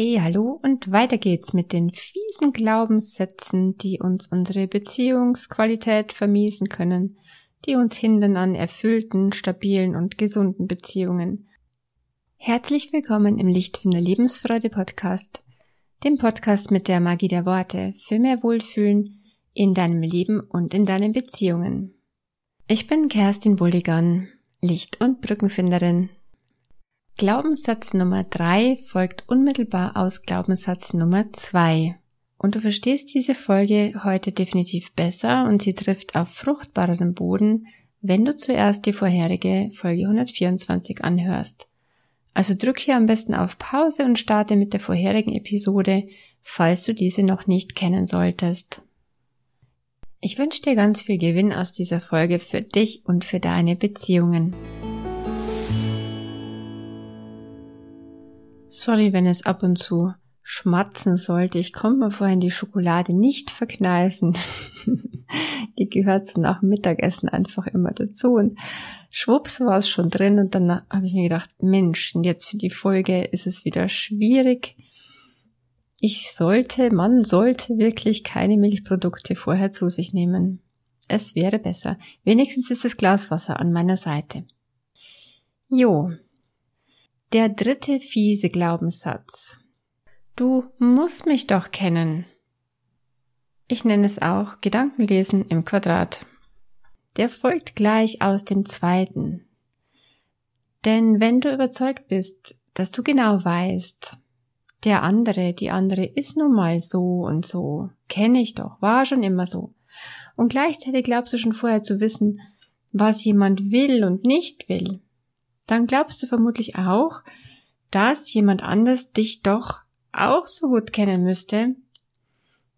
Hi, hallo und weiter geht's mit den fiesen Glaubenssätzen, die uns unsere Beziehungsqualität vermiesen können, die uns hindern an erfüllten, stabilen und gesunden Beziehungen. Herzlich willkommen im Lichtfinder Lebensfreude Podcast, dem Podcast mit der Magie der Worte für mehr Wohlfühlen in deinem Leben und in deinen Beziehungen. Ich bin Kerstin Bulligan, Licht- und Brückenfinderin Glaubenssatz Nummer drei folgt unmittelbar aus Glaubenssatz Nummer zwei. Und du verstehst diese Folge heute definitiv besser und sie trifft auf fruchtbareren Boden, wenn du zuerst die vorherige Folge 124 anhörst. Also drück hier am besten auf Pause und starte mit der vorherigen Episode, falls du diese noch nicht kennen solltest. Ich wünsche dir ganz viel Gewinn aus dieser Folge für dich und für deine Beziehungen. Sorry, wenn es ab und zu schmatzen sollte. Ich konnte mir vorhin die Schokolade nicht verkneifen. die gehört so nach Mittagessen einfach immer dazu. Und schwupps war es schon drin. Und dann habe ich mir gedacht, Mensch, und jetzt für die Folge ist es wieder schwierig. Ich sollte, man sollte wirklich keine Milchprodukte vorher zu sich nehmen. Es wäre besser. Wenigstens ist das Glaswasser an meiner Seite. Jo, der dritte fiese Glaubenssatz. Du musst mich doch kennen. Ich nenne es auch Gedankenlesen im Quadrat. Der folgt gleich aus dem zweiten. Denn wenn du überzeugt bist, dass du genau weißt, der andere, die andere ist nun mal so und so, kenne ich doch, war schon immer so. Und gleichzeitig glaubst du schon vorher zu wissen, was jemand will und nicht will, dann glaubst du vermutlich auch, dass jemand anders dich doch auch so gut kennen müsste,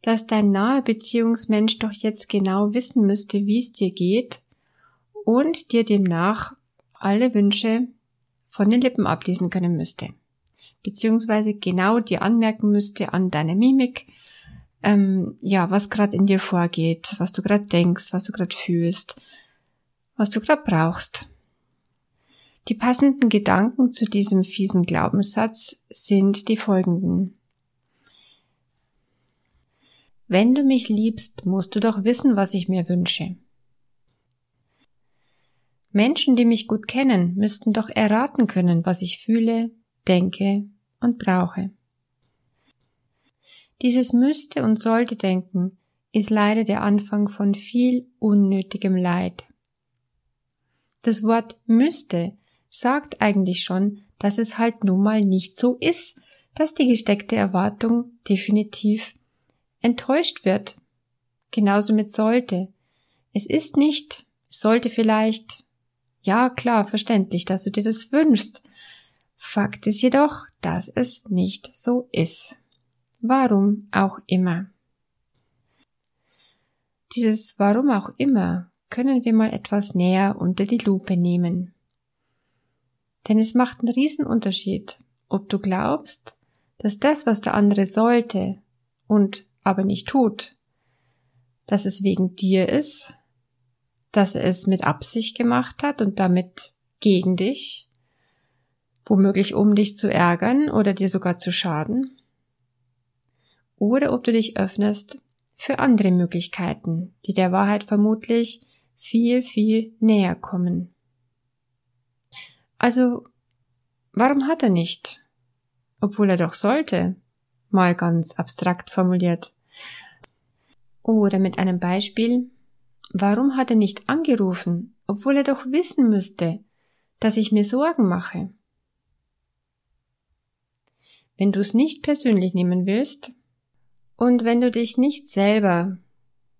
dass dein nahe Beziehungsmensch doch jetzt genau wissen müsste, wie es dir geht und dir demnach alle Wünsche von den Lippen ablesen können müsste. Beziehungsweise genau dir anmerken müsste an deiner Mimik, ähm, ja, was gerade in dir vorgeht, was du gerade denkst, was du gerade fühlst, was du gerade brauchst. Die passenden Gedanken zu diesem fiesen Glaubenssatz sind die folgenden. Wenn du mich liebst, musst du doch wissen, was ich mir wünsche. Menschen, die mich gut kennen, müssten doch erraten können, was ich fühle, denke und brauche. Dieses müsste und sollte denken ist leider der Anfang von viel unnötigem Leid. Das Wort müsste sagt eigentlich schon, dass es halt nun mal nicht so ist, dass die gesteckte Erwartung definitiv enttäuscht wird. Genauso mit sollte. Es ist nicht, es sollte vielleicht, ja klar, verständlich, dass du dir das wünschst. Fakt ist jedoch, dass es nicht so ist. Warum auch immer. Dieses Warum auch immer können wir mal etwas näher unter die Lupe nehmen. Denn es macht einen riesen Unterschied, ob du glaubst, dass das, was der andere sollte und aber nicht tut, dass es wegen dir ist, dass er es mit Absicht gemacht hat und damit gegen dich, womöglich um dich zu ärgern oder dir sogar zu schaden, oder ob du dich öffnest für andere Möglichkeiten, die der Wahrheit vermutlich viel, viel näher kommen. Also, warum hat er nicht? Obwohl er doch sollte. Mal ganz abstrakt formuliert. Oder mit einem Beispiel. Warum hat er nicht angerufen, obwohl er doch wissen müsste, dass ich mir Sorgen mache? Wenn du es nicht persönlich nehmen willst und wenn du dich nicht selber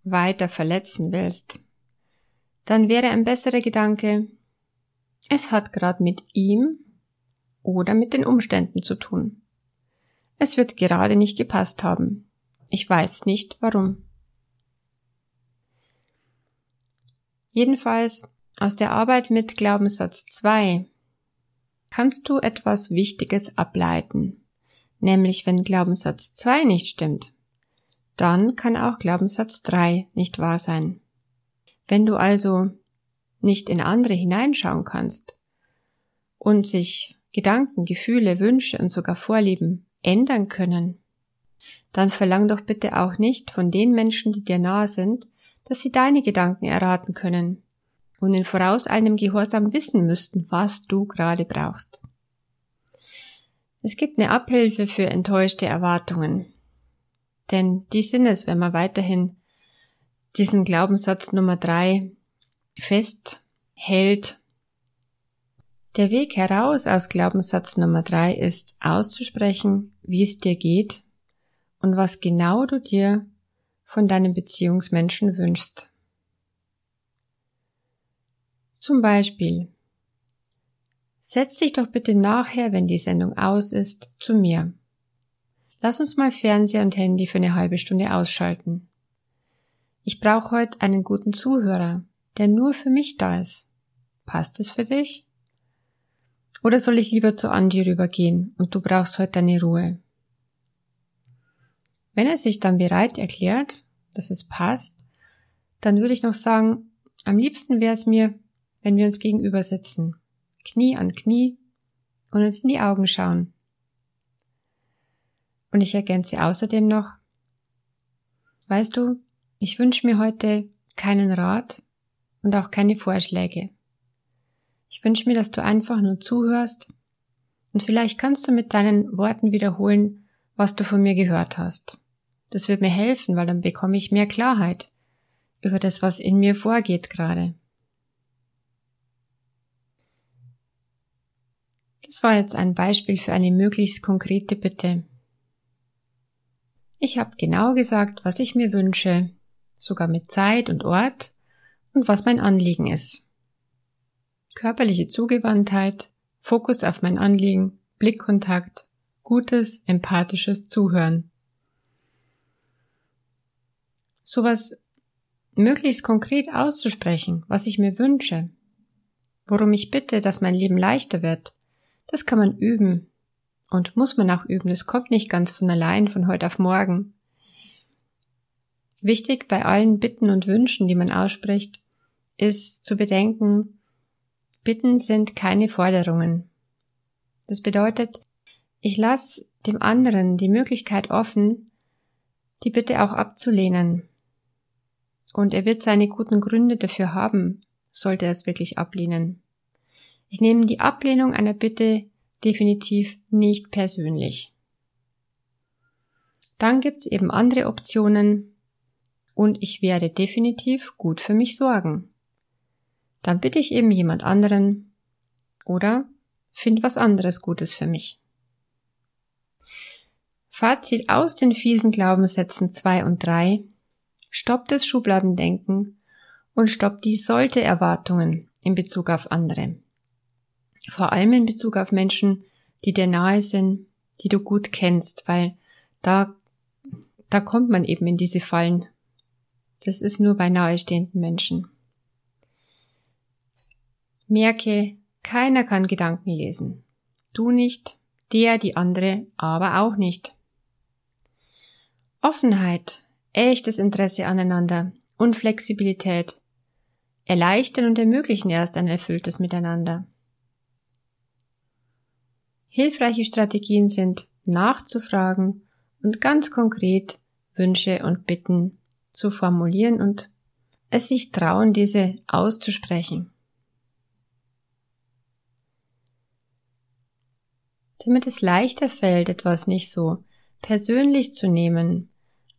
weiter verletzen willst, dann wäre ein besserer Gedanke, es hat gerade mit ihm oder mit den Umständen zu tun. Es wird gerade nicht gepasst haben. Ich weiß nicht warum. Jedenfalls aus der Arbeit mit Glaubenssatz 2 kannst du etwas Wichtiges ableiten. Nämlich wenn Glaubenssatz 2 nicht stimmt, dann kann auch Glaubenssatz 3 nicht wahr sein. Wenn du also nicht in andere hineinschauen kannst und sich Gedanken, Gefühle, Wünsche und sogar Vorlieben ändern können, dann verlang doch bitte auch nicht von den Menschen, die dir nahe sind, dass sie deine Gedanken erraten können und in vorauseilendem Gehorsam wissen müssten, was du gerade brauchst. Es gibt eine Abhilfe für enttäuschte Erwartungen. Denn die sind es, wenn man weiterhin diesen Glaubenssatz Nummer drei festhält. Der Weg heraus aus Glaubenssatz Nummer drei ist auszusprechen, wie es dir geht und was genau du dir von deinem Beziehungsmenschen wünschst. Zum Beispiel, setz dich doch bitte nachher, wenn die Sendung aus ist, zu mir. Lass uns mal Fernseher und Handy für eine halbe Stunde ausschalten. Ich brauche heute einen guten Zuhörer, der nur für mich da ist. Passt es für dich? Oder soll ich lieber zu Angie rübergehen und du brauchst heute deine Ruhe? Wenn er sich dann bereit erklärt, dass es passt, dann würde ich noch sagen, am liebsten wäre es mir, wenn wir uns gegenüber sitzen, Knie an Knie und uns in die Augen schauen. Und ich ergänze außerdem noch, weißt du, ich wünsche mir heute keinen Rat und auch keine Vorschläge. Ich wünsche mir, dass du einfach nur zuhörst und vielleicht kannst du mit deinen Worten wiederholen, was du von mir gehört hast. Das wird mir helfen, weil dann bekomme ich mehr Klarheit über das, was in mir vorgeht gerade. Das war jetzt ein Beispiel für eine möglichst konkrete Bitte. Ich habe genau gesagt, was ich mir wünsche, sogar mit Zeit und Ort und was mein Anliegen ist. Körperliche Zugewandtheit, Fokus auf mein Anliegen, Blickkontakt, gutes, empathisches Zuhören. Sowas möglichst konkret auszusprechen, was ich mir wünsche, worum ich bitte, dass mein Leben leichter wird, das kann man üben und muss man auch üben. Es kommt nicht ganz von allein von heute auf morgen. Wichtig bei allen Bitten und Wünschen, die man ausspricht, ist zu bedenken, Bitten sind keine Forderungen. Das bedeutet, ich lasse dem anderen die Möglichkeit offen, die Bitte auch abzulehnen. Und er wird seine guten Gründe dafür haben, sollte er es wirklich ablehnen. Ich nehme die Ablehnung einer Bitte definitiv nicht persönlich. Dann gibt's eben andere Optionen und ich werde definitiv gut für mich sorgen. Dann bitte ich eben jemand anderen oder find was anderes Gutes für mich. Fazit aus den fiesen Glaubenssätzen 2 und 3. Stoppt das Schubladendenken und stoppt die sollte Erwartungen in Bezug auf andere. Vor allem in Bezug auf Menschen, die dir nahe sind, die du gut kennst, weil da, da kommt man eben in diese Fallen. Das ist nur bei nahestehenden Menschen. Merke, keiner kann Gedanken lesen. Du nicht, der, die andere, aber auch nicht. Offenheit, echtes Interesse aneinander und Flexibilität erleichtern und ermöglichen erst ein erfülltes Miteinander. Hilfreiche Strategien sind nachzufragen und ganz konkret Wünsche und Bitten zu formulieren und es sich trauen, diese auszusprechen. Damit es leichter fällt, etwas nicht so persönlich zu nehmen,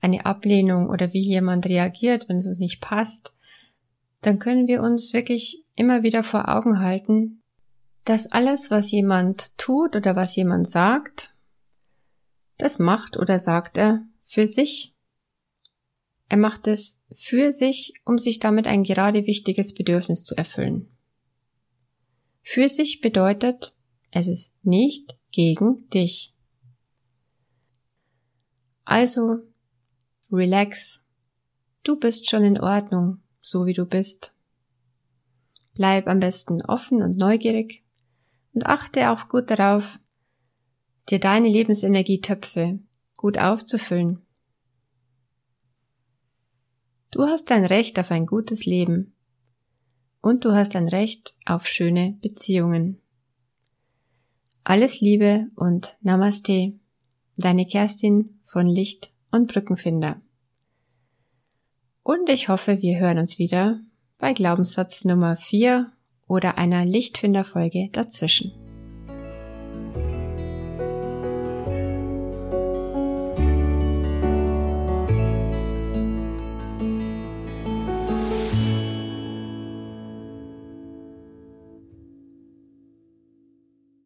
eine Ablehnung oder wie jemand reagiert, wenn es uns nicht passt, dann können wir uns wirklich immer wieder vor Augen halten, dass alles, was jemand tut oder was jemand sagt, das macht oder sagt er für sich. Er macht es für sich, um sich damit ein gerade wichtiges Bedürfnis zu erfüllen. Für sich bedeutet, es ist nicht gegen dich. Also, relax. Du bist schon in Ordnung, so wie du bist. Bleib am besten offen und neugierig und achte auch gut darauf, dir deine Lebensenergietöpfe gut aufzufüllen. Du hast ein Recht auf ein gutes Leben und du hast ein Recht auf schöne Beziehungen. Alles Liebe und Namaste, Deine Kerstin von Licht und Brückenfinder. Und ich hoffe, wir hören uns wieder bei Glaubenssatz Nummer 4 oder einer Lichtfinderfolge dazwischen.